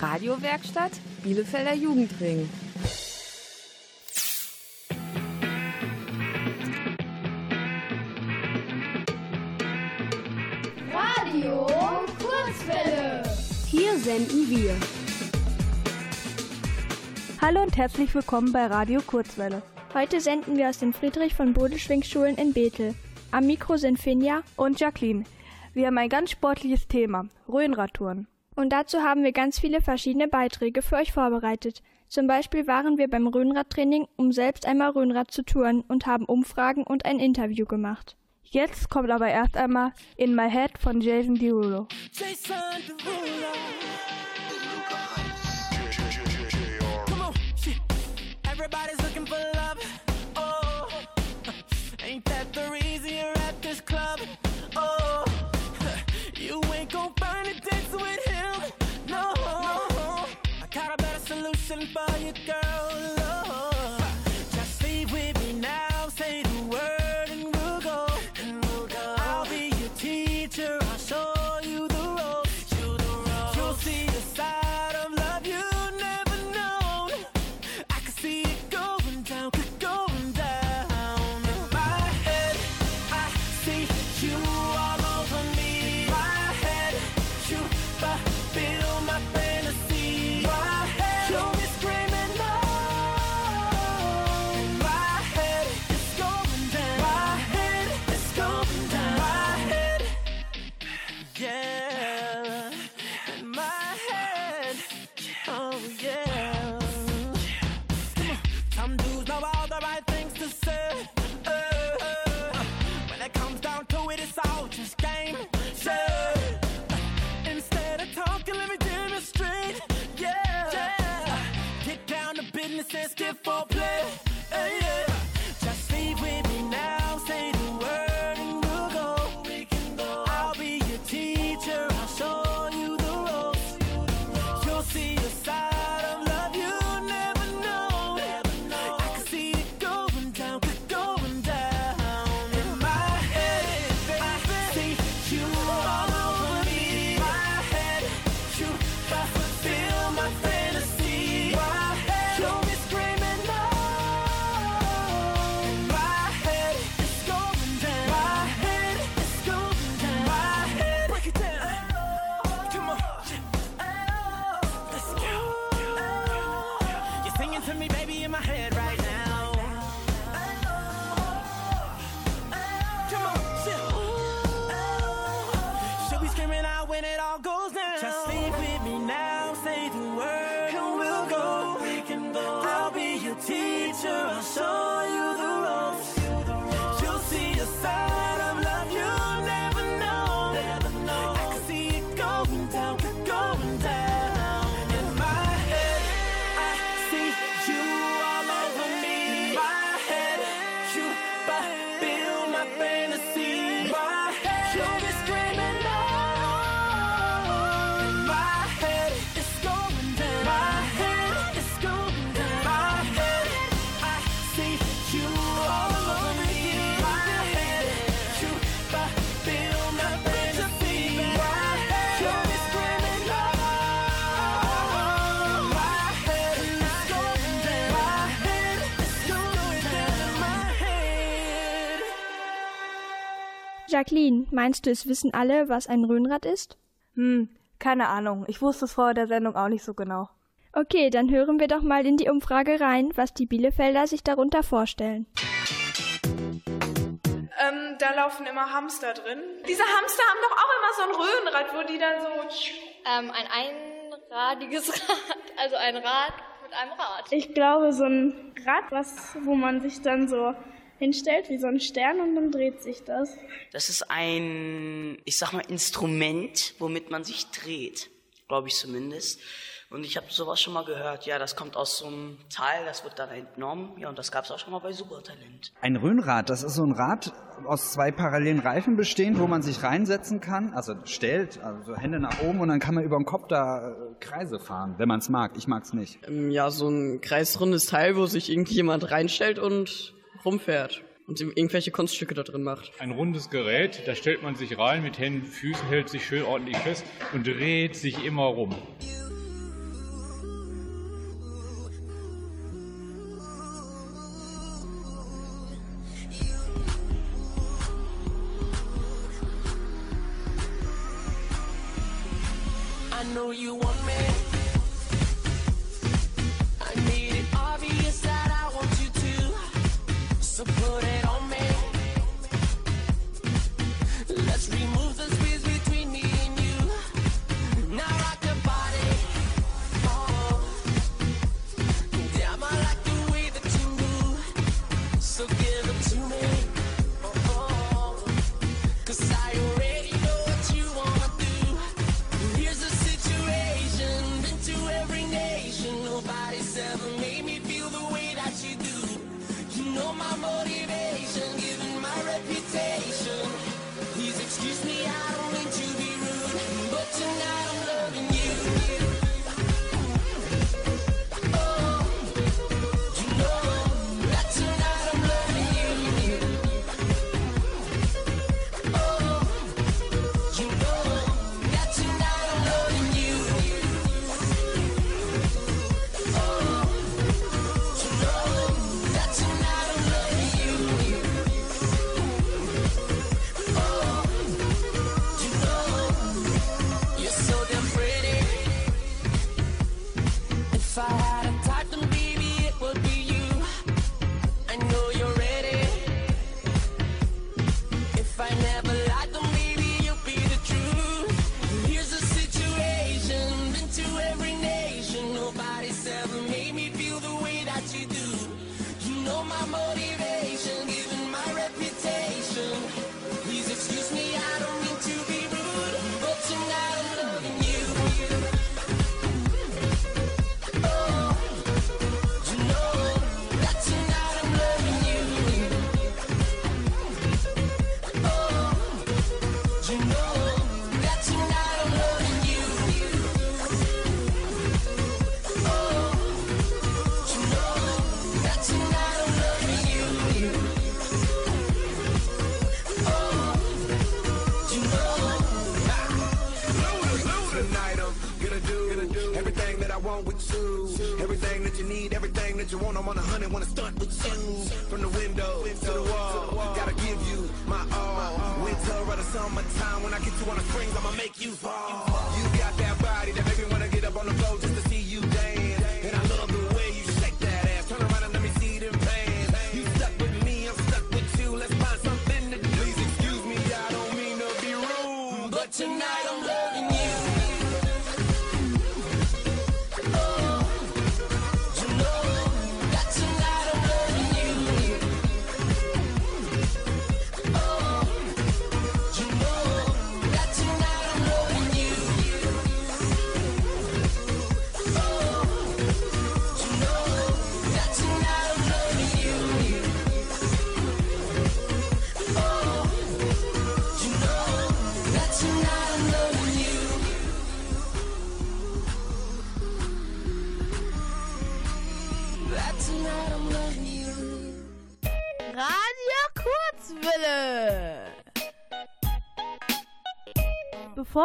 Radiowerkstatt Bielefelder Jugendring. Radio Kurzwelle. Hier senden wir. Hallo und herzlich willkommen bei Radio Kurzwelle. Heute senden wir aus den Friedrich von Bodeschwing-Schulen in Bethel. Am Mikro sind Finja und Jacqueline. Wir haben ein ganz sportliches Thema, Rhönradtouren. Und dazu haben wir ganz viele verschiedene Beiträge für euch vorbereitet. Zum Beispiel waren wir beim Rhönradtraining, um selbst einmal Rhönrad zu touren und haben Umfragen und ein Interview gemacht. Jetzt kommt aber erst einmal In My Head von Jason Derulo. Jason Derulo. Everybody's looking for love. Oh, ain't that the reason you're at this club? Oh, you ain't gonna find a dance with better solution for you, girl. Meinst du, es wissen alle, was ein Rhönrad ist? Hm, keine Ahnung. Ich wusste es vor der Sendung auch nicht so genau. Okay, dann hören wir doch mal in die Umfrage rein, was die Bielefelder sich darunter vorstellen. Ähm, da laufen immer Hamster drin. Diese Hamster haben doch auch immer so ein Röhrenrad, wo die dann so. Ähm, ein einradiges Rad, also ein Rad mit einem Rad. Ich glaube, so ein Rad, was, wo man sich dann so hinstellt wie so ein Stern und dann dreht sich das. Das ist ein, ich sag mal, Instrument, womit man sich dreht. Glaube ich zumindest. Und ich habe sowas schon mal gehört. Ja, das kommt aus so einem Teil, das wird dann entnommen. Ja, und das gab es auch schon mal bei Supertalent. Ein Röhnrad, das ist so ein Rad aus zwei parallelen Reifen bestehend, wo man sich reinsetzen kann, also stellt, also Hände nach oben und dann kann man über den Kopf da äh, Kreise fahren, wenn man es mag. Ich mag es nicht. Ähm, Ja, so ein kreisrundes Teil, wo sich irgendjemand reinstellt und rumfährt und irgendwelche Kunststücke da drin macht. Ein rundes Gerät, da stellt man sich rein mit Händen, Füßen, hält sich schön ordentlich fest und dreht sich immer rum. I know you want me.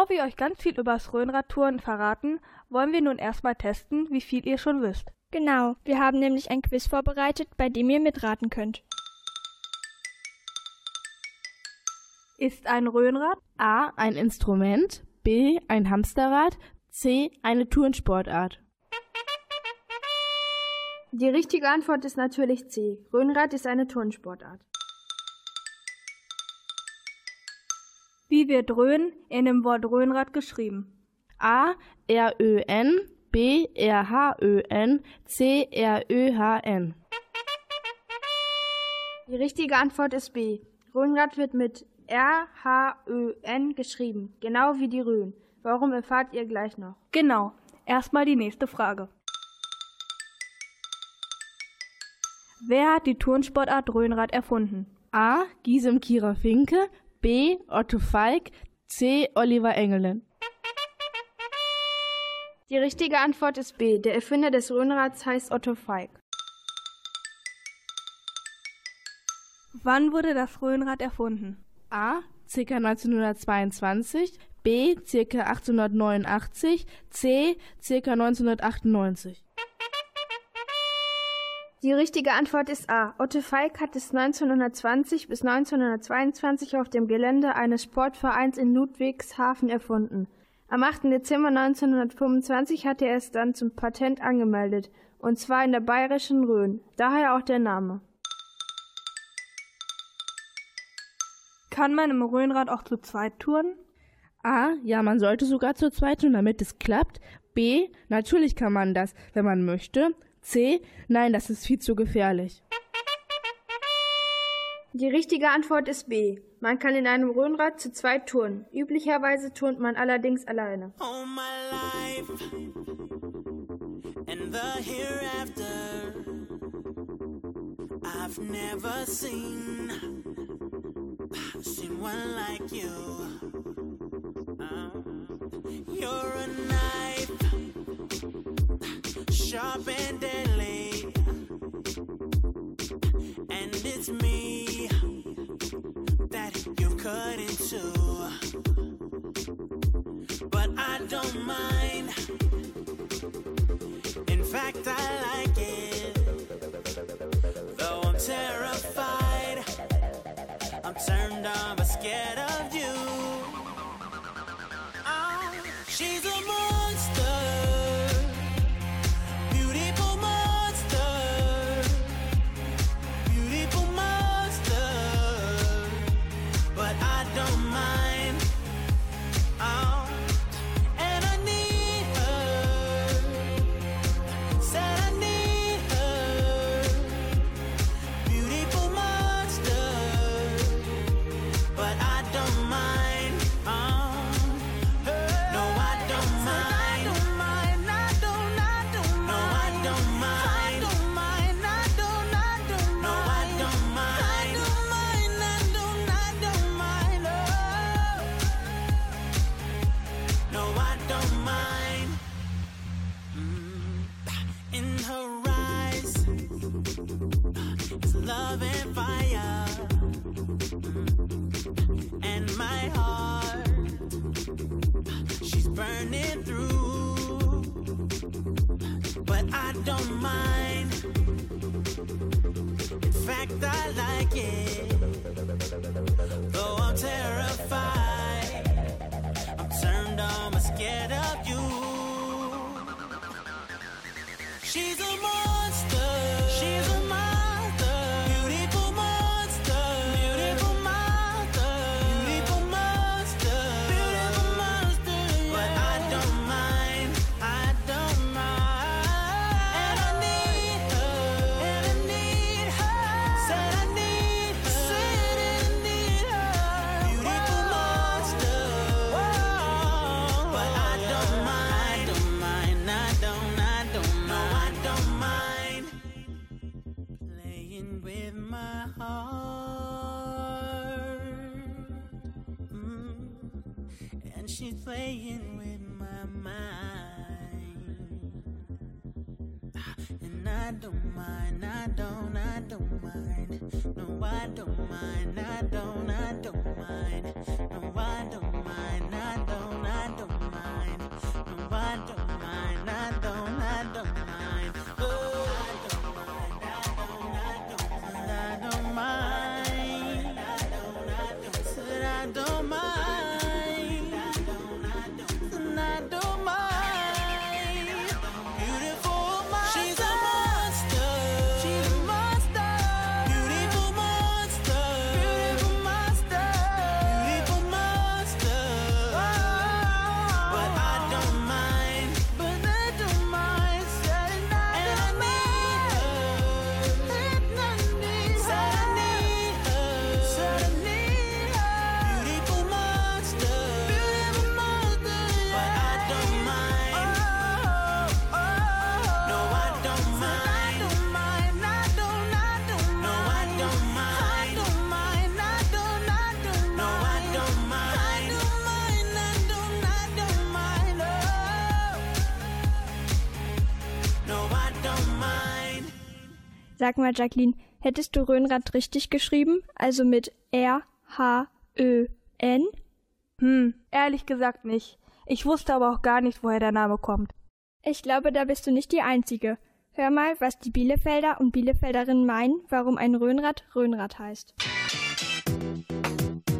Bevor wir euch ganz viel über übers Röhnradtouren verraten, wollen wir nun erstmal testen, wie viel ihr schon wisst. Genau, wir haben nämlich ein Quiz vorbereitet, bei dem ihr mitraten könnt. Ist ein Röhnrad A ein Instrument, B ein Hamsterrad, C eine Tourensportart? Die richtige Antwort ist natürlich C. Röhnrad ist eine Turnsportart. Wie wird Rhön in dem Wort Rhönrad geschrieben? A R Ö N B R H Ö N C R Ö H N. Die richtige Antwort ist B. Rhönrad wird mit R H Ö N geschrieben, genau wie die Rhön. Warum erfahrt ihr gleich noch? Genau. Erstmal die nächste Frage. Wer hat die Turnsportart Rhönrad erfunden? A. Gisem Kira Finke, B. Otto Falk, C. Oliver Engelin. Die richtige Antwort ist B. Der Erfinder des Röhnrads heißt Otto Falk. Wann wurde das Röhnrad erfunden? A. ca. 1922, B. ca. 1889, C. ca. 1998. Die richtige Antwort ist A. Otto Falk hat es 1920 bis 1922 auf dem Gelände eines Sportvereins in Ludwigshafen erfunden. Am 8. Dezember 1925 hat er es dann zum Patent angemeldet, und zwar in der bayerischen Rhön, daher auch der Name. Kann man im Rhönrad auch zu zweit touren? A. Ja, man sollte sogar zu zweit tun, damit es klappt. B. Natürlich kann man das, wenn man möchte. C. Nein, das ist viel zu gefährlich. Die richtige Antwort ist B. Man kann in einem Rhönrad zu zweit touren. Üblicherweise turnt man allerdings alleine. All my life and the hereafter, I've never seen seen one like you. Uh, you're a knife, sharp and deadly, and it's me that you cut into. But I don't mind. In fact, I like it. Though I'm terrified, I'm turned on but scared of you. Ah, she's a Sag mal, Jacqueline, hättest du Rhönrad richtig geschrieben? Also mit R-H-Ö-N? Hm, ehrlich gesagt nicht. Ich wusste aber auch gar nicht, woher der Name kommt. Ich glaube, da bist du nicht die Einzige. Hör mal, was die Bielefelder und Bielefelderinnen meinen, warum ein Rhönrad Rhönrad heißt.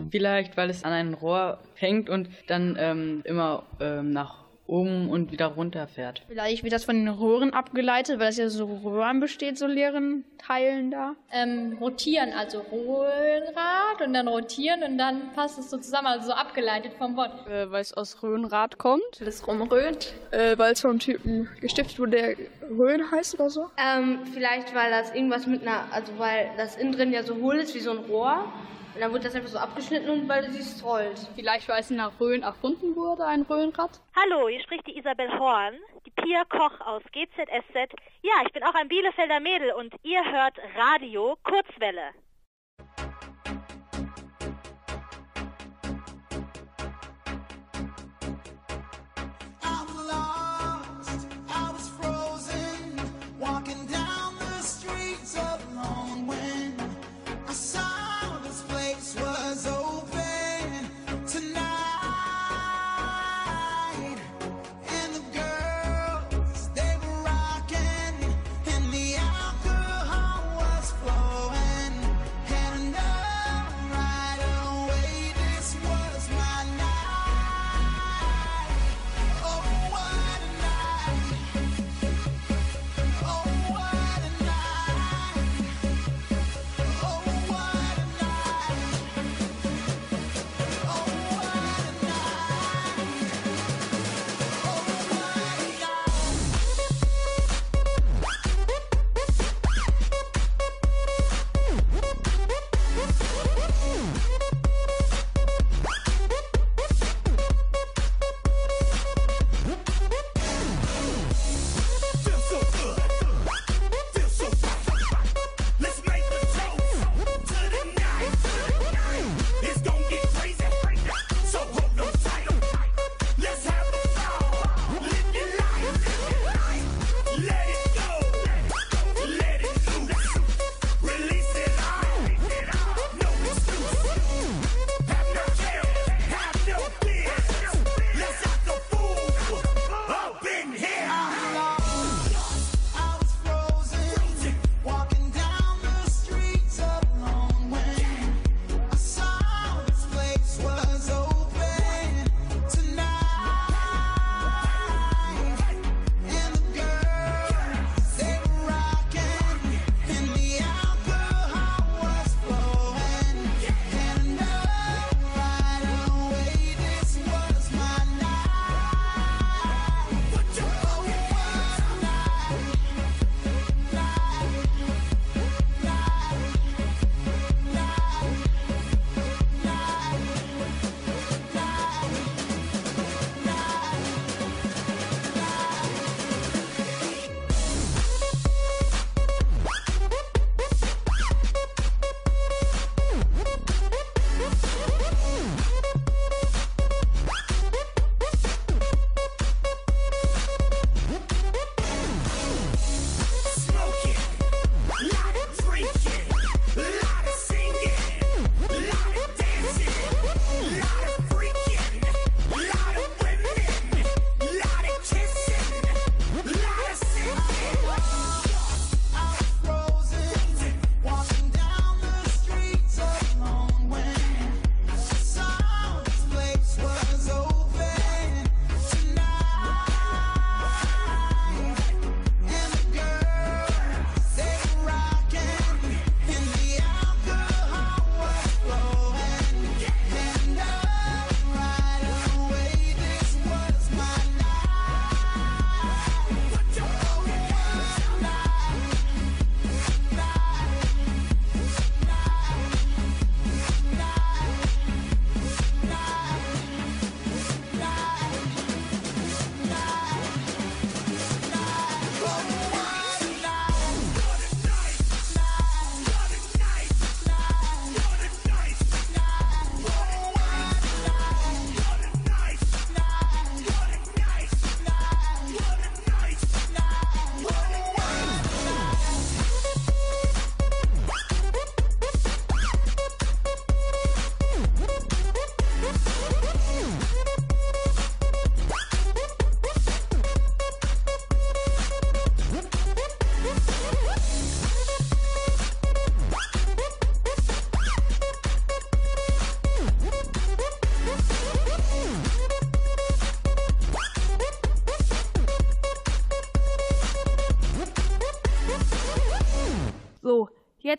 Vielleicht, weil es an ein Rohr hängt und dann ähm, immer ähm, nach oben und wieder runter fährt. Vielleicht wird das von den Röhren abgeleitet, weil das ja so Röhren besteht, so leeren Teilen da. Ähm, rotieren, also Röhrenrad und dann rotieren und dann passt es so zusammen, also so abgeleitet vom Wort. Äh, weil es aus Röhrenrad kommt. Weil es rumröhnt. Äh, weil es vom Typen gestiftet wurde, der Röhren heißt oder so. Ähm, vielleicht, weil das irgendwas mit einer, also weil das innen drin ja so hohl ist wie so ein Rohr. Und dann wird das einfach so abgeschnitten und weil es rollt. Vielleicht, weil es nach Röhren erfunden wurde, ein Röhrenrad. Hallo, hier spricht die Isabel Horn, die Pia Koch aus GZSZ. Ja, ich bin auch ein Bielefelder Mädel und ihr hört Radio Kurzwelle.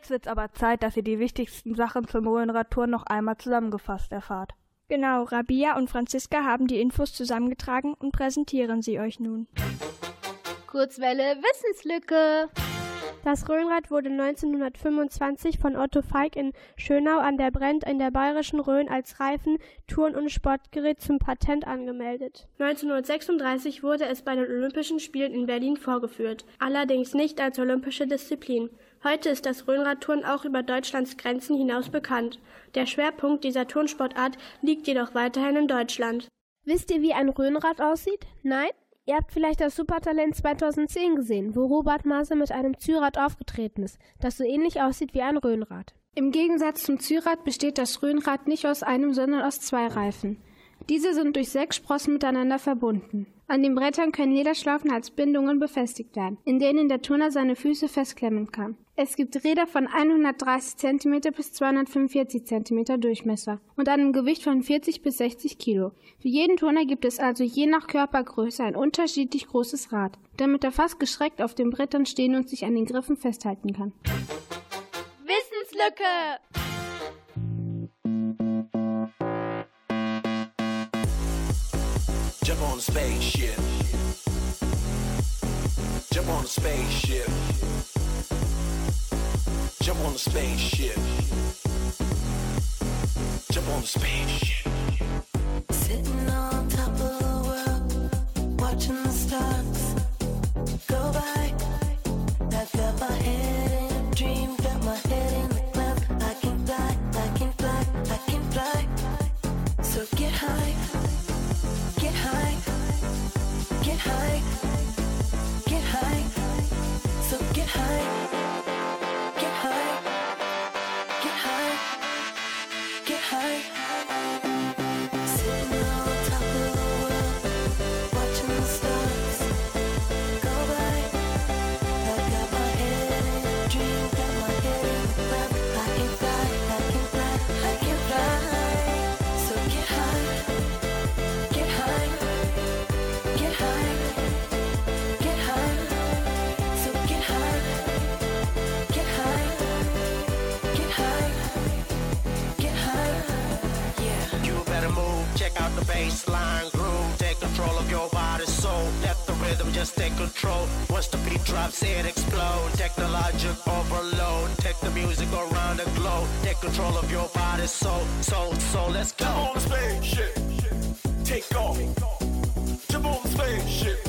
Jetzt wird's aber Zeit, dass ihr die wichtigsten Sachen zum Rhönradtouren noch einmal zusammengefasst erfahrt. Genau, Rabia und Franziska haben die Infos zusammengetragen und präsentieren sie euch nun. Kurzwelle Wissenslücke. Das Rhönrad wurde 1925 von Otto Feig in Schönau an der Brent in der bayerischen Rhön als Reifen-, Touren- und Sportgerät zum Patent angemeldet. 1936 wurde es bei den Olympischen Spielen in Berlin vorgeführt, allerdings nicht als olympische Disziplin. Heute ist das Rhönradtouren auch über Deutschlands Grenzen hinaus bekannt. Der Schwerpunkt dieser Turnsportart liegt jedoch weiterhin in Deutschland. Wisst ihr, wie ein Rhönrad aussieht? Nein? Ihr habt vielleicht das Supertalent 2010 gesehen, wo Robert Maase mit einem Zürad aufgetreten ist, das so ähnlich aussieht wie ein Rhönrad. Im Gegensatz zum Zürad besteht das Rhönrad nicht aus einem, sondern aus zwei Reifen. Diese sind durch sechs Sprossen miteinander verbunden. An den Brettern können Lederschlaufen als Bindungen befestigt werden, in denen der Turner seine Füße festklemmen kann. Es gibt Räder von 130 cm bis 245 cm Durchmesser und einem Gewicht von 40 bis 60 Kilo. Für jeden Turner gibt es also je nach Körpergröße ein unterschiedlich großes Rad, damit er fast geschreckt auf den Brettern stehen und sich an den Griffen festhalten kann. Wissenslücke! On a spaceship. Jump on a spaceship. Jump on a spaceship. Jump on a spaceship. High, just take control. Once the beat drops, it explode. Technologic overload. Take the music around the globe. Take control of your body, soul, soul, soul. Let's go. Jump on the spaceship, take off. Jump on the spaceship,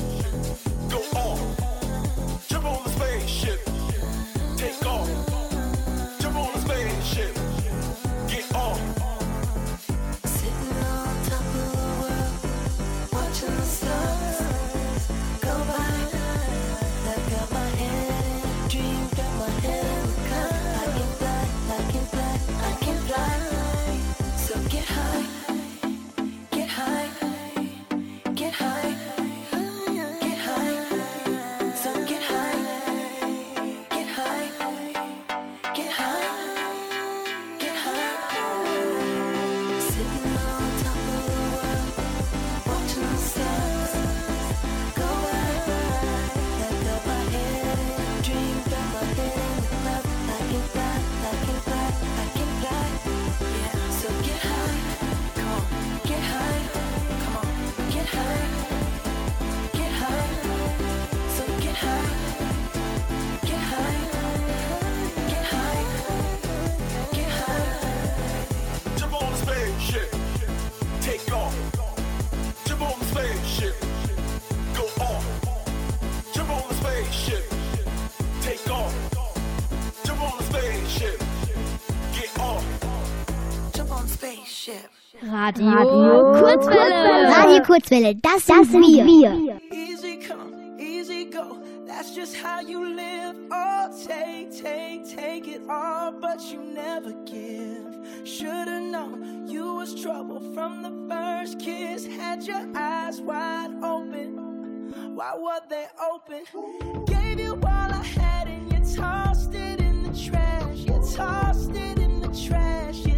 Radio, Kurzwelle. Radio Kurzwelle, das, das sind wir. Easy come, easy go. That's just how you live. Oh, take, take, take it all, but you never give. Should've known you was trouble from the first kiss. Had your eyes wide open. Why were they open? Gave you all I had and you tossed it in the trash. You tossed it in the trash. You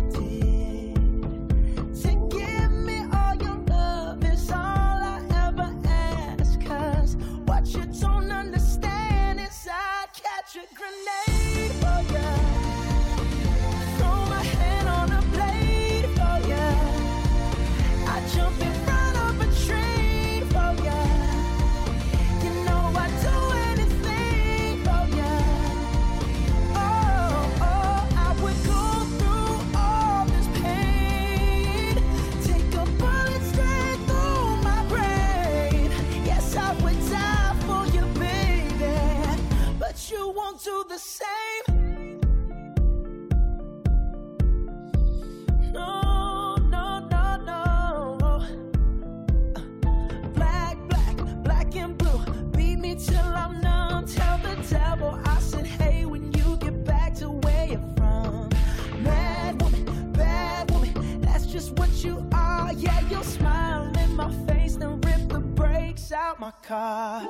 か。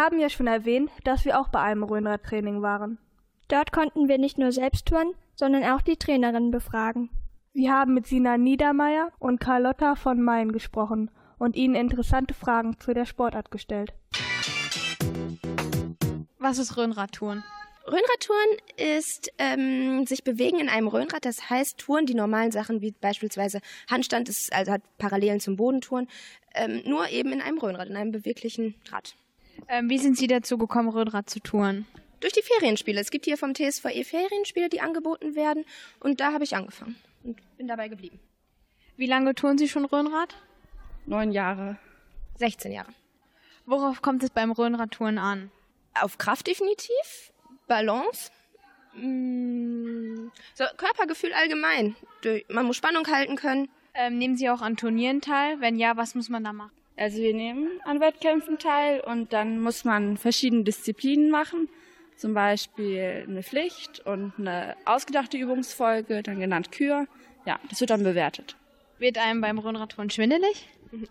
Haben ja schon erwähnt, dass wir auch bei einem Rhönradtraining waren. Dort konnten wir nicht nur selbst touren, sondern auch die Trainerin befragen. Wir haben mit Sina Niedermeyer und Carlotta von Main gesprochen und ihnen interessante Fragen zu der Sportart gestellt. Was ist Rhönradtouren? Rhönradtouren ist ähm, sich bewegen in einem Rhönrad. Das heißt, Touren, die normalen Sachen wie beispielsweise Handstand, ist, also hat Parallelen zum Bodentouren, ähm, nur eben in einem Rhönrad, in einem beweglichen Rad. Ähm, wie sind Sie dazu gekommen, Rhönrad zu touren? Durch die Ferienspiele. Es gibt hier vom TSVE Ferienspiele, die angeboten werden. Und da habe ich angefangen und bin dabei geblieben. Wie lange touren Sie schon Rhönrad? Neun Jahre. 16 Jahre. Worauf kommt es beim Rhönradtouren an? Auf Kraft definitiv, Balance, mm, so Körpergefühl allgemein. Man muss Spannung halten können. Ähm, nehmen Sie auch an Turnieren teil? Wenn ja, was muss man da machen? Also wir nehmen an Wettkämpfen teil und dann muss man verschiedene Disziplinen machen. Zum Beispiel eine Pflicht und eine ausgedachte Übungsfolge, dann genannt Kür. Ja, das wird dann bewertet. Wird einem beim Rhönradtouren schwindelig?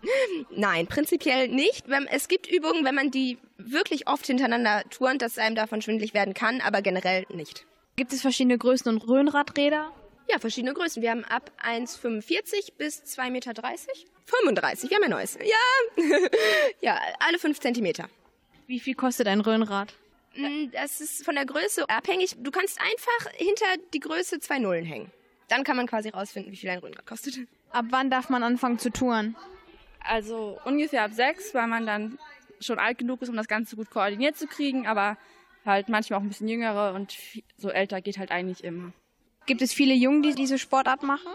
Nein, prinzipiell nicht. Wenn- Es gibt Übungen, wenn man die wirklich oft hintereinander turnt, dass einem davon schwindelig werden kann, aber generell nicht. Gibt es verschiedene Größen und Rhönradräder? Ja, verschiedene Größen. Wir haben ab 1,45 bis 2,30 Meter. 35, wir haben ein neues. Ja, ja alle 5 Zentimeter. Wie viel kostet ein Rhönrad? Mm, Das ist von der Größe abhängig. Du kannst einfach hinter die Größe zwei Nullen hängen. Dann kann man quasi rausfinden, wie viel ein Rhönrad kostet. Ab wann darf man anfangen zu touren? Also ungefähr ab sechs, weil man dann schon alt genug ist, um das Ganze gut koordiniert zu kriegen, aber halt manchmal auch ein bisschen jüngere und so älter geht halt eigentlich immer. Gibt es viele Jungen, die diese Sportart machen?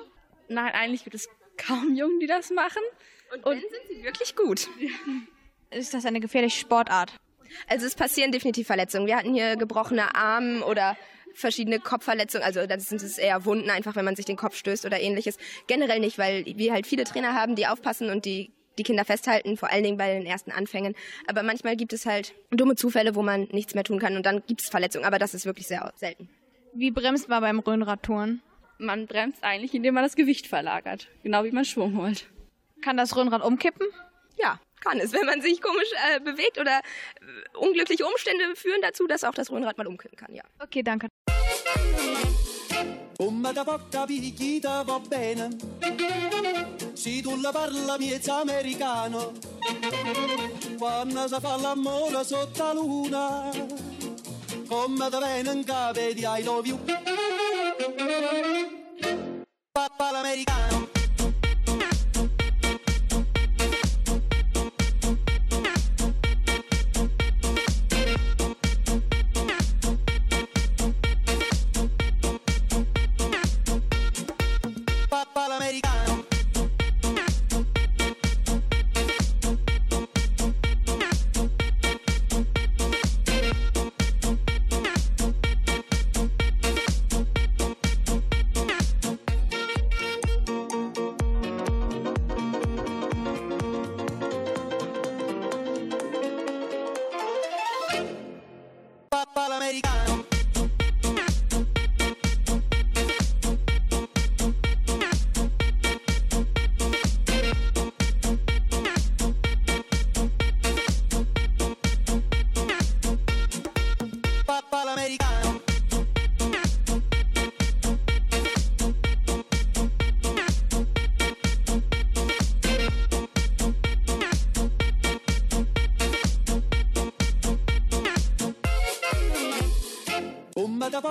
Nein, eigentlich gibt es kaum Jungen, die das machen. Und wenn, sind sie wirklich gut. Ist das eine gefährliche Sportart? Also es passieren definitiv Verletzungen. Wir hatten hier gebrochene Arme oder verschiedene Kopfverletzungen. Also das sind es eher Wunden, einfach wenn man sich den Kopf stößt oder ähnliches. Generell nicht, weil wir halt viele Trainer haben, die aufpassen und die die Kinder festhalten, vor allen Dingen bei den ersten Anfängen. Aber manchmal gibt es halt dumme Zufälle, wo man nichts mehr tun kann und dann gibt es Verletzungen. Aber das ist wirklich sehr selten. Wie bremst man beim Rhönradtouren? Man bremst eigentlich, indem man das Gewicht verlagert. Genau wie man Schwung holt. Kann das Rhönrad umkippen? Ja, kann es, wenn man sich komisch äh, bewegt oder äh, unglückliche Umstände führen dazu, dass auch das Röhnrad mal umkippen kann, ja. Okay, danke. Come da porta picchita va bene Se tu la parla miezza americano Quando si fa l'amore sotto la luna Come da viene in capo di I love you Papá americano.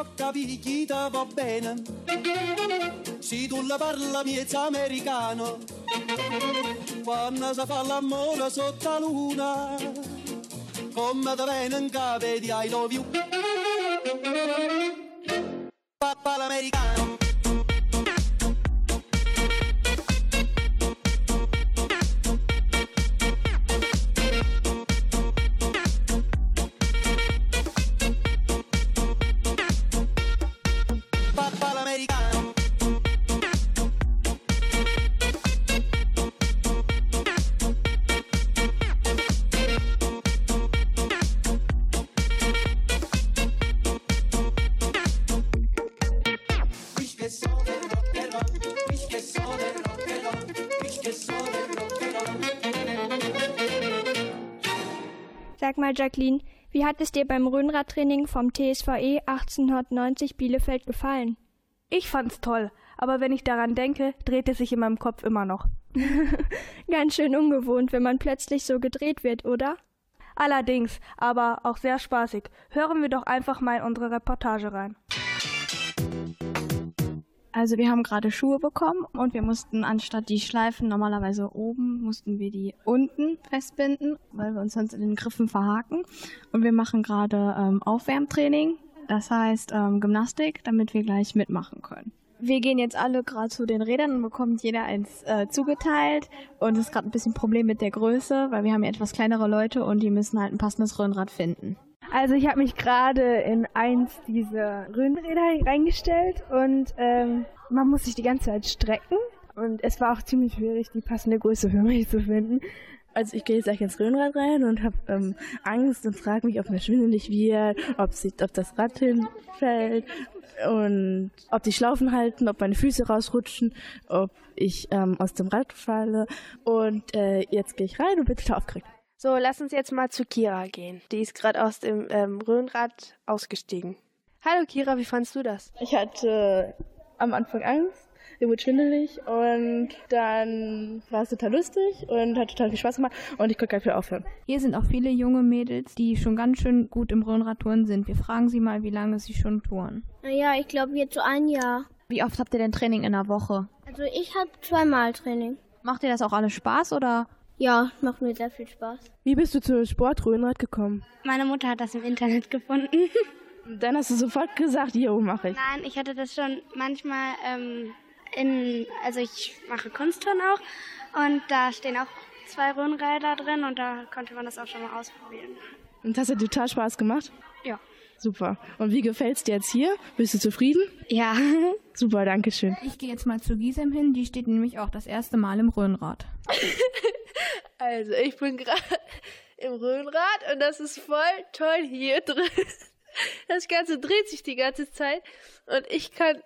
Porta picchita va bene. Se tu la parla miezza americano. Quando si fa l'amore sotto la luna Come da viene in capo di I love you Jacqueline, wie hat es dir beim Rhönradtraining vom TSVE 1890 Bielefeld gefallen? Ich fand's toll, aber wenn ich daran denke, dreht es sich in meinem Kopf immer noch. Ganz schön ungewohnt, wenn man plötzlich so gedreht wird, oder? Allerdings, aber auch sehr spaßig. Hören wir doch einfach mal in unsere Reportage rein. Also wir haben gerade Schuhe bekommen und wir mussten anstatt die Schleifen normalerweise oben, mussten wir die unten festbinden, weil wir uns sonst in den Griffen verhaken. Und wir machen gerade ähm, Aufwärmtraining, das heißt ähm, Gymnastik, damit wir gleich mitmachen können. Wir gehen jetzt alle gerade zu den Rädern und bekommt jeder eins äh, zugeteilt. Und es ist gerade ein bisschen Problem mit der Größe, weil wir haben ja etwas kleinere Leute und die müssen halt ein passendes Röhrenrad finden. Also ich habe mich gerade in eins dieser Röhrenräder reingestellt und ähm, man muss sich die ganze Zeit strecken und es war auch ziemlich schwierig, die passende Größe für mich zu finden. Also ich gehe jetzt gleich ins Röhnrad rein und habe ähm, Angst und frage mich, ob mir schwindelig wird, ob, sich, ob das Rad hinfällt und ob die Schlaufen halten, ob meine Füße rausrutschen, ob ich ähm, aus dem Rad falle. Und äh, jetzt gehe ich rein und bin total aufgeregt. So, lass uns jetzt mal zu Kira gehen. Die ist gerade aus dem ähm, Röhnrad ausgestiegen. Hallo Kira, wie fandst du das? Ich hatte am Anfang Angst, mir wurde schwindelig und dann war es total lustig und hat total viel Spaß gemacht und ich konnte gar nicht mehr aufhören. Hier sind auch viele junge Mädels, die schon ganz schön gut im Röhnradtouren sind. Wir fragen sie mal, wie lange sie schon touren. Naja, ich glaube jetzt so ein Jahr. Wie oft habt ihr denn Training in der Woche? Also ich habe zweimal Training. Macht dir das auch alles Spaß oder? Ja, macht mir sehr viel Spaß. Wie bist du zu Sportröhnrad gekommen? Meine Mutter hat das im Internet gefunden. Dann hast du sofort gesagt, jo, mache ich. Nein, ich hatte das schon manchmal ähm, in, also ich mache Kunstturnen auch und da stehen auch zwei Röhrenräder drin und da konnte man das auch schon mal ausprobieren. Und das hat total Spaß gemacht? Ja. Super. Und wie gefällt's dir jetzt hier? Bist du zufrieden? Ja. Super, danke schön. Ich gehe jetzt mal zu Gisem hin, die steht nämlich auch das erste Mal im Röhnrad. Also, ich bin gerade im Röhnrad und das ist voll toll hier drin. Das Ganze dreht sich die ganze Zeit und ich kann,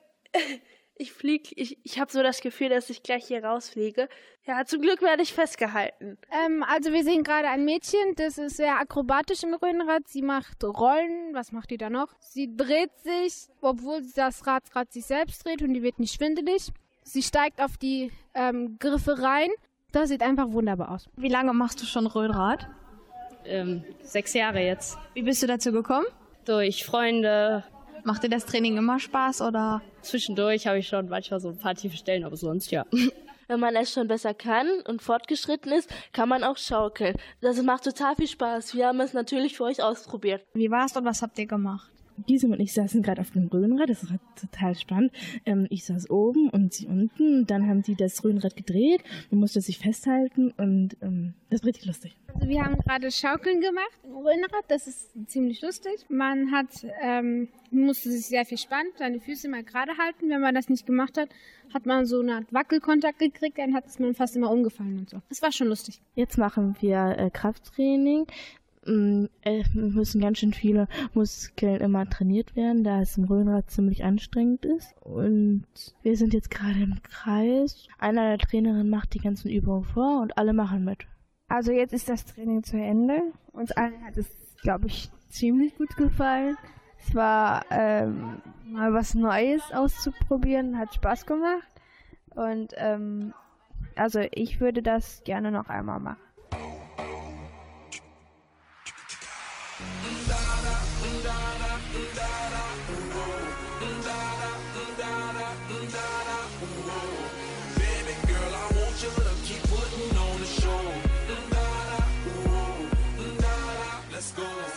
Ich fliege, ich, ich habe so das Gefühl, dass ich gleich hier rausfliege. Ja, zum Glück werde ich festgehalten. Ähm, also wir sehen gerade ein Mädchen, das ist sehr akrobatisch im Röhnrad. Sie macht Rollen, was macht die da noch? Sie dreht sich, obwohl das Rad gerade sich selbst dreht und die wird nicht schwindelig. Sie steigt auf die ähm, Griffe rein. Das sieht einfach wunderbar aus. Wie lange machst du schon Röhnrad? Ähm, sechs Jahre jetzt. Wie bist du dazu gekommen? Durch Freunde. Macht dir das Training immer Spaß oder? Zwischendurch habe ich schon manchmal so ein paar tiefe Stellen, aber sonst ja. Wenn man es schon besser kann und fortgeschritten ist, kann man auch schaukeln. Das macht total viel Spaß. Wir haben es natürlich für euch ausprobiert. Wie war's und was habt ihr gemacht? Gisem und ich saßen gerade auf dem Röhnrad, das war total spannend. Ähm, ich saß oben und sie unten. Dann haben die das Röhnrad gedreht. Man musste sich festhalten und ähm, das war richtig lustig. Also wir haben gerade Schaukeln gemacht im Röhnrad. Das ist ziemlich lustig. Man hat ähm, musste sich sehr viel spannen, seine Füße mal gerade halten. Wenn man das nicht gemacht hat, hat man so eine Art Wackelkontakt gekriegt. Dann hat es man fast immer umgefallen und so. Das war schon lustig. Jetzt machen wir äh, Krafttraining. Es müssen ganz schön viele Muskeln immer trainiert werden, da es im Röhnrad ziemlich anstrengend ist. Und wir sind jetzt gerade im Kreis. Einer der Trainerinnen macht die ganzen Übungen vor und alle machen mit. Also jetzt ist das Training zu Ende. Uns allen hat es, glaube ich, ziemlich gut gefallen. Es war ähm, mal was Neues auszuprobieren, hat Spaß gemacht. Und ähm, also ich würde das gerne noch einmal machen. school.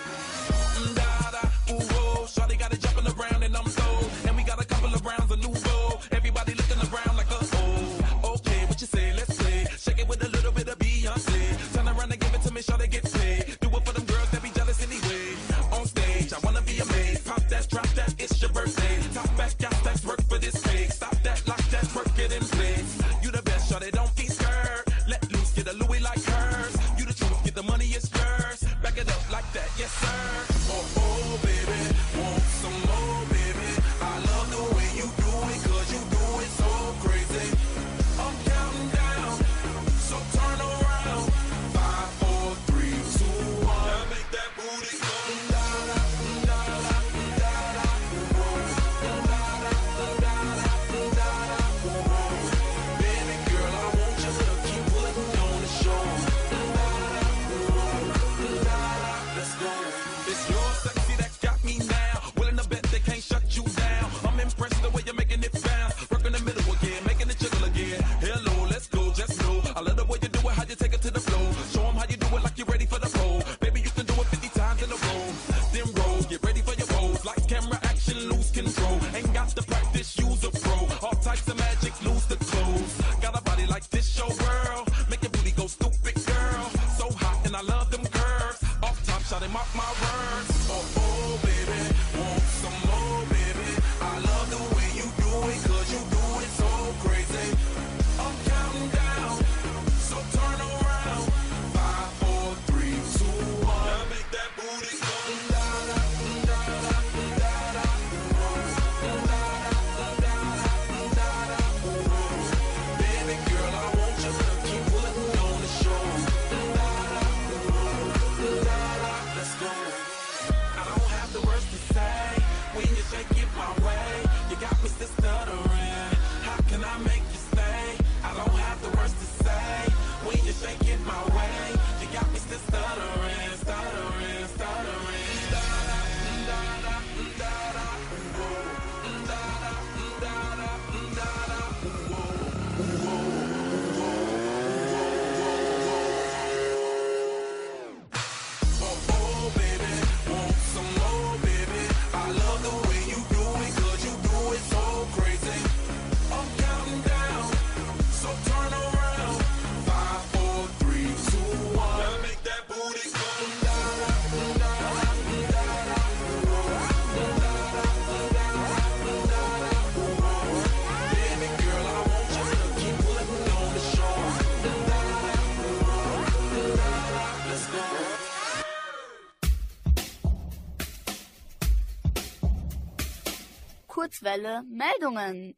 Kurzwelle Meldungen.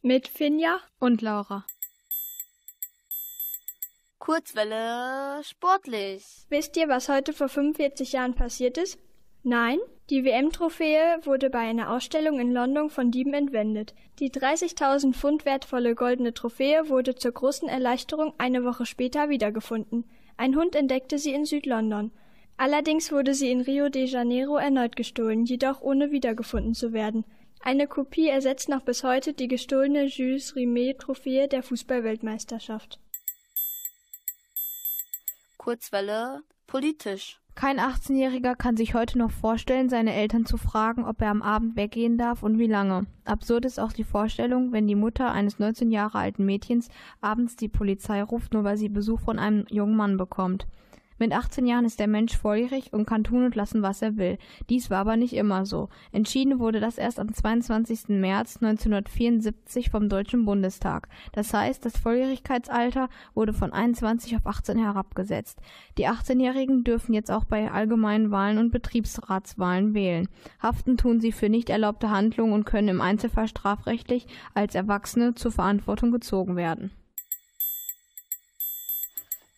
Mit Finja und Laura. Kurzwelle sportlich. Wisst ihr, was heute vor 45 Jahren passiert ist? Nein? Die WM-Trophäe wurde bei einer Ausstellung in London von Dieben entwendet. Die 30.000 Pfund wertvolle goldene Trophäe wurde zur großen Erleichterung eine Woche später wiedergefunden. Ein Hund entdeckte sie in Südlondon. Allerdings wurde sie in Rio de Janeiro erneut gestohlen, jedoch ohne wiedergefunden zu werden. Eine Kopie ersetzt noch bis heute die gestohlene Jules Rimet-Trophäe der Fußballweltmeisterschaft. Kurzwelle politisch. Kein 18-Jähriger kann sich heute noch vorstellen, seine Eltern zu fragen, ob er am Abend weggehen darf und wie lange. Absurd ist auch die Vorstellung, wenn die Mutter eines 19 Jahre alten Mädchens abends die Polizei ruft, nur weil sie Besuch von einem jungen Mann bekommt. Mit 18 Jahren ist der Mensch volljährig und kann tun und lassen, was er will. Dies war aber nicht immer so. Entschieden wurde das erst am 22. März 1974 vom Deutschen Bundestag. Das heißt, das Volljährigkeitsalter wurde von 21 auf 18 herabgesetzt. Die 18-Jährigen dürfen jetzt auch bei allgemeinen Wahlen und Betriebsratswahlen wählen. Haften tun sie für nicht erlaubte Handlungen und können im Einzelfall strafrechtlich als Erwachsene zur Verantwortung gezogen werden.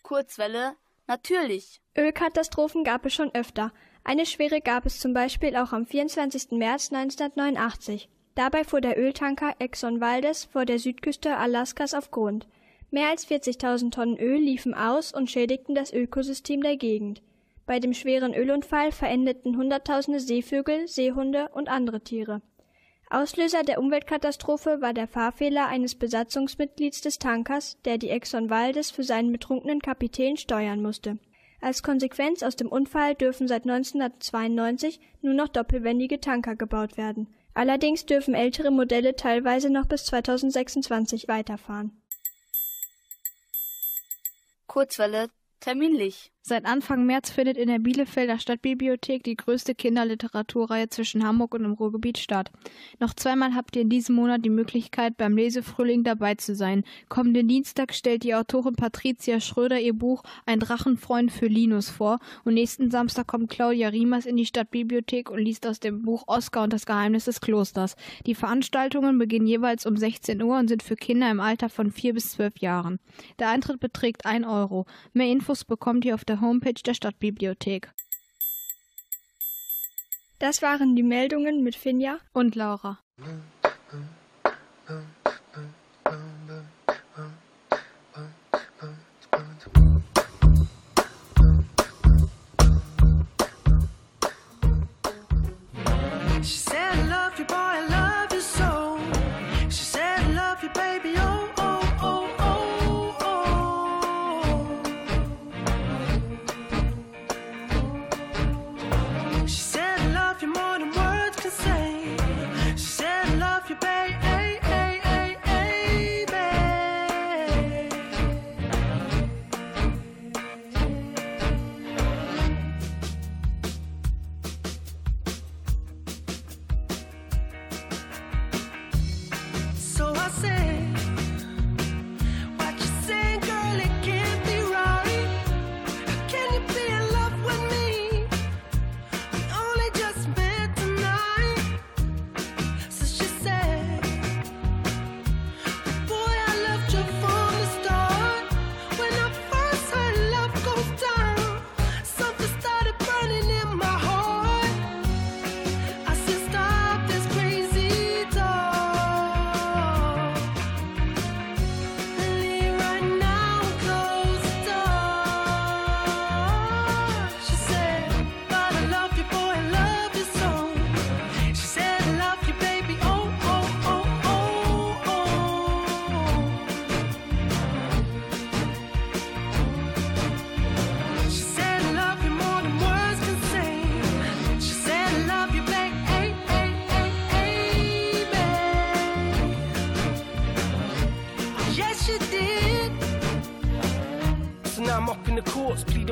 Kurzwelle Natürlich. Ölkatastrophen gab es schon öfter. Eine schwere gab es zum Beispiel auch am 24. März 1989. Dabei fuhr der Öltanker Exxon Valdez vor der Südküste Alaskas auf Grund. Mehr als 40.000 Tonnen Öl liefen aus und schädigten das Ökosystem der Gegend. Bei dem schweren Ölunfall verendeten Hunderttausende Seevögel, Seehunde und andere Tiere. Auslöser der Umweltkatastrophe war der Fahrfehler eines Besatzungsmitglieds des Tankers, der die Exxon Valdez für seinen betrunkenen Kapitän steuern musste. Als Konsequenz aus dem Unfall dürfen seit 1992 nur noch doppelwendige Tanker gebaut werden. Allerdings dürfen ältere Modelle teilweise noch bis 2026 weiterfahren. Kurzwelle terminlich. Seit Anfang März findet in der Bielefelder Stadtbibliothek die größte Kinderliteraturreihe zwischen Hamburg und dem Ruhrgebiet statt. Noch zweimal habt ihr in diesem Monat die Möglichkeit, beim Lesefrühling dabei zu sein. Kommenden Dienstag stellt die Autorin Patricia Schröder ihr Buch Ein Drachenfreund für Linus vor und nächsten Samstag kommt Claudia Riemers in die Stadtbibliothek und liest aus dem Buch Oskar und das Geheimnis des Klosters. Die Veranstaltungen beginnen jeweils um 16 Uhr und sind für Kinder im Alter von 4 bis 12 Jahren. Der Eintritt beträgt 1 Euro. Mehr Infos bekommt ihr auf der Homepage der Stadtbibliothek. Das waren die Meldungen mit Finja und Laura.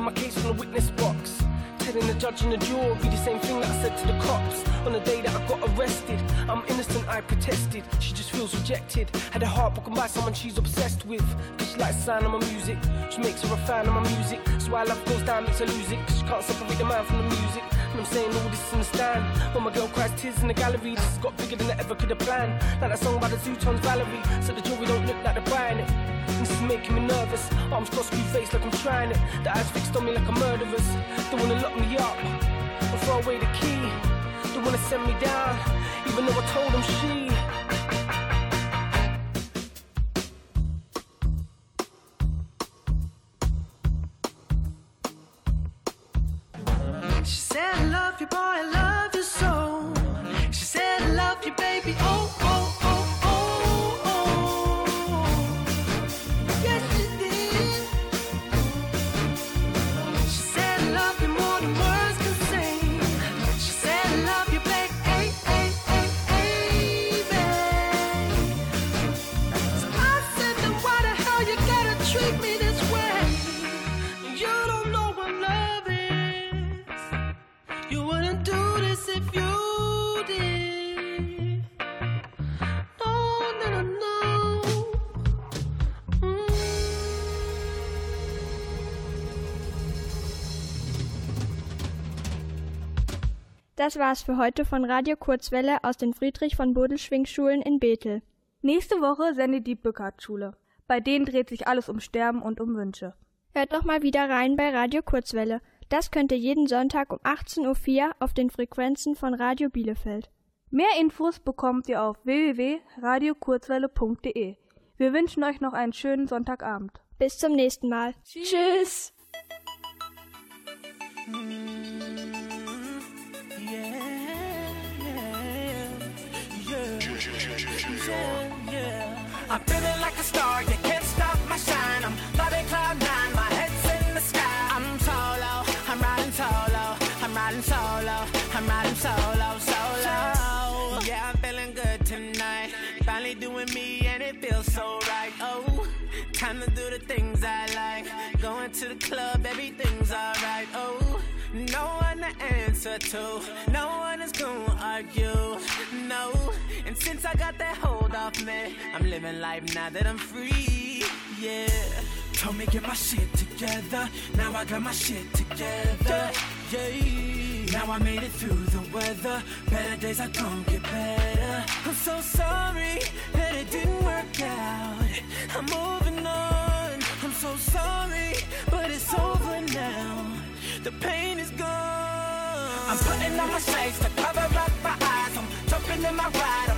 My case from the witness box. Telling the judge and the jury the same thing that I said to the cops on the day that I got arrested. I'm innocent, I protested. She just feels rejected. Had her heart broken by someone she's obsessed with. Cause she likes the sound of my music. She makes her a fan of my music. So why love goes down, makes her lose it. Cause she can't separate the man from the music. And I'm saying all this in the stand. When my girl cries tears in the gallery, this has got bigger than I ever could have planned. Like that song by the Zootons Valerie. So the jewelry don't look like buying it. This is making me nervous. Arms crossed, screw face like I'm trying it. The eyes fixed on me like a murderer's. They wanna lock me up and throw away the key. They wanna send me down, even though I told them. She Das war's für heute von Radio Kurzwelle aus den Friedrich von Bodelschwing-Schulen in Bethel. Nächste Woche sendet die Bückert-Schule. Bei denen dreht sich alles um Sterben und um Wünsche. Hört doch mal wieder rein bei Radio Kurzwelle. Das könnt ihr jeden Sonntag um 18.04 Uhr auf den Frequenzen von Radio Bielefeld. Mehr Infos bekommt ihr auf www.radiokurzwelle.de. Wir wünschen euch noch einen schönen Sonntagabend. Bis zum nächsten Mal. Tschüss. I'm feeling like a star, you can't stop my shine. I'm flying cloud nine, my head's in the sky. I'm solo, I'm riding solo, I'm riding solo, I'm riding solo, solo. Yeah, I'm feeling good tonight. Finally doing me and it feels so right. Oh, time to do the things I like. Going to the club, everything's alright. Oh, answer to, no one is gonna argue. No, and since I got that hold off me, I'm living life now that I'm free. Yeah. Told me get my shit together. Now I got my shit together. Yeah. Now I made it through the weather. Better days are gonna get better. I'm so sorry that it didn't work out. I'm moving on. I'm so sorry, but it's over now. The pain is gone. I'm putting on my shades to cover up my eyes. I'm jumping in my ride.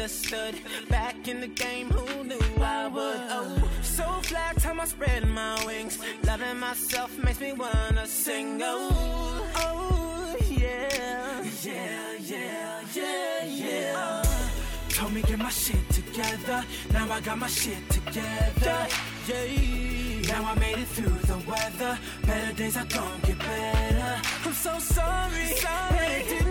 Misunderstood. Back in the game, who knew I would? Oh, so flat, time I spread my wings. Loving myself makes me wanna sing. Oh, oh, yeah. Yeah, yeah, yeah, yeah. Told me get my shit together. Now I got my shit together. Yeah. Now I made it through the weather. Better days are gonna get better. I'm so sorry, that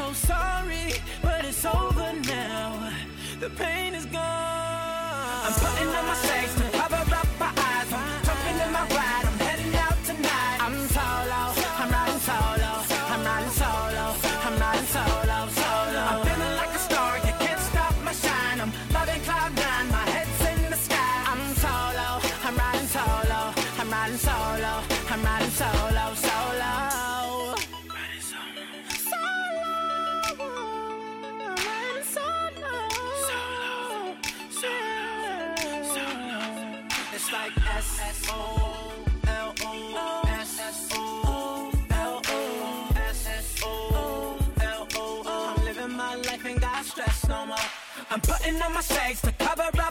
so sorry, but it's over now. The pain is gone. I'm putting on my shades putting on my shades to cover up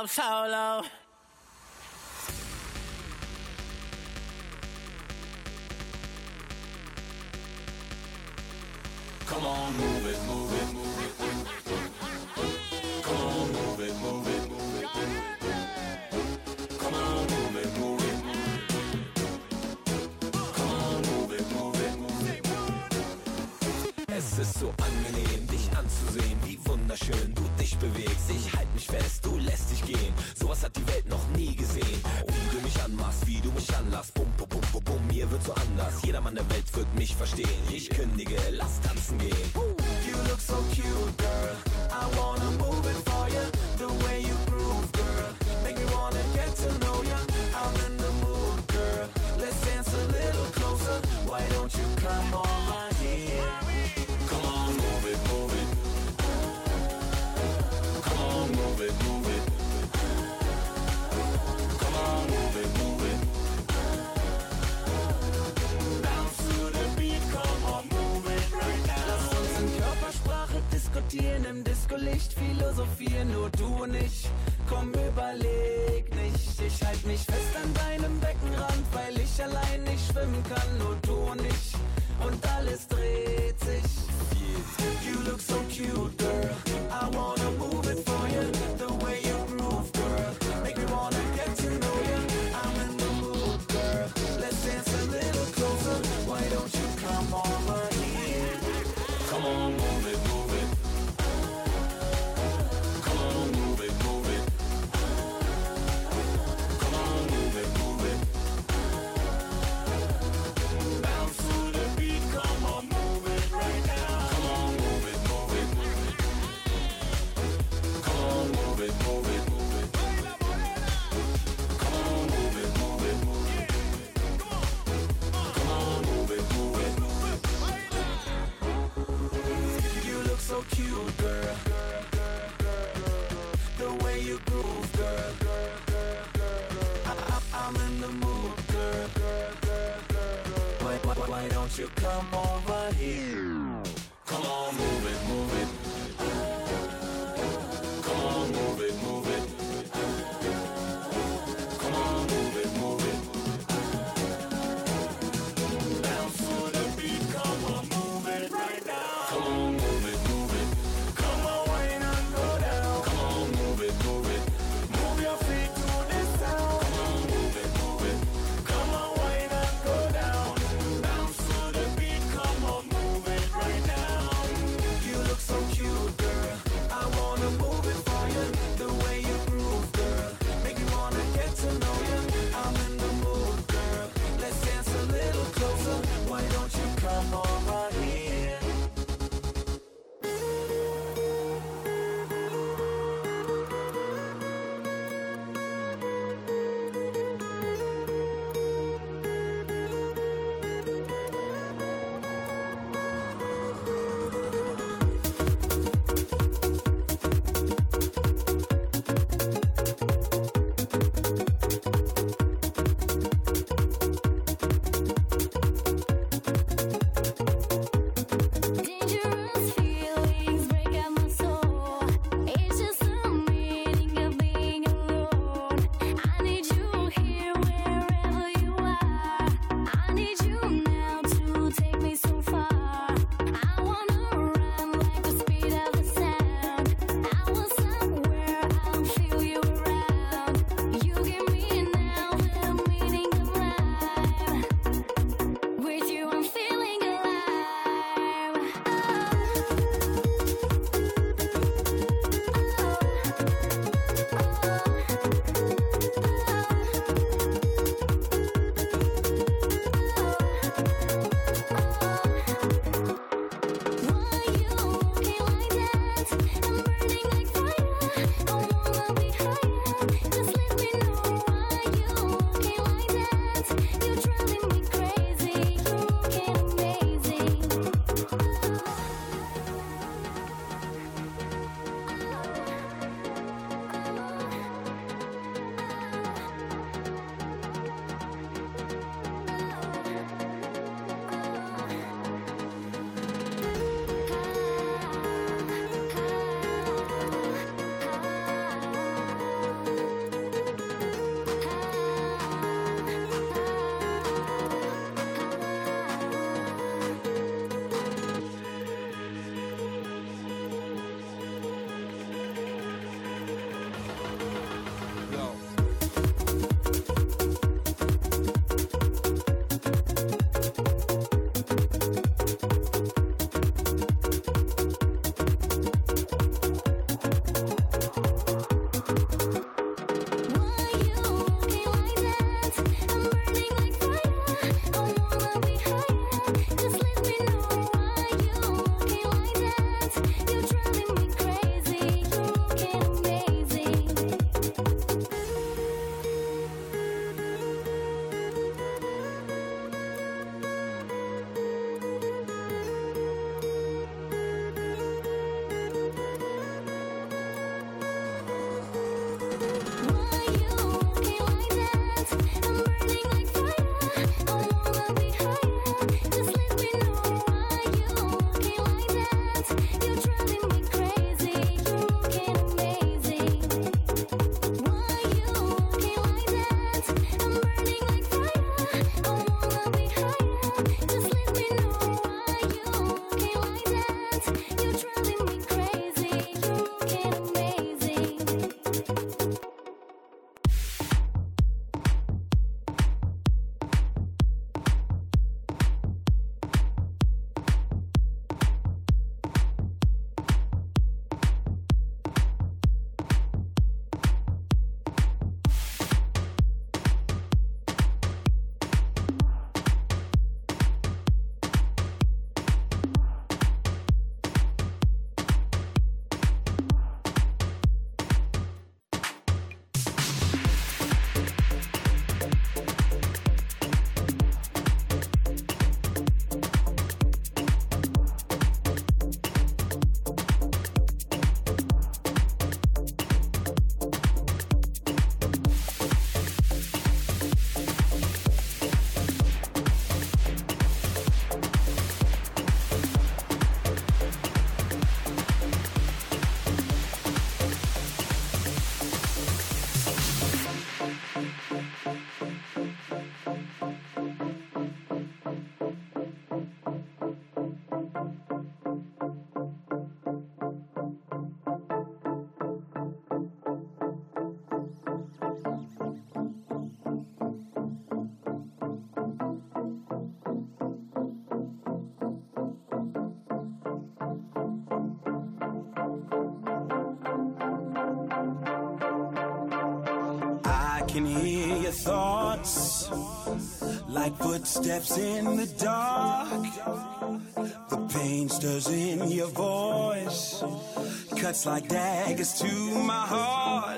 up solo. Apropos, mir wird so anders. Jedermann der Welt wird mich verstehen. Ich kündige, lass tanzen gehen. You look so cute, girl. I wanna move. mit im Disco-Licht philosophieren, nur du und ich. Komm, überleg nicht, ich halt mich fest an deinem Beckenrand, weil ich allein nicht schwimmen kann, nur du und ich. Und alles dreht sich. You look so cute, girl. I wanna move. cute, girl. The way you groove, girl. I- am in the mood, girl. Why, why, why don't you come over here? can hear your thoughts like footsteps in the dark. The pain stirs in your voice, cuts like daggers to my heart.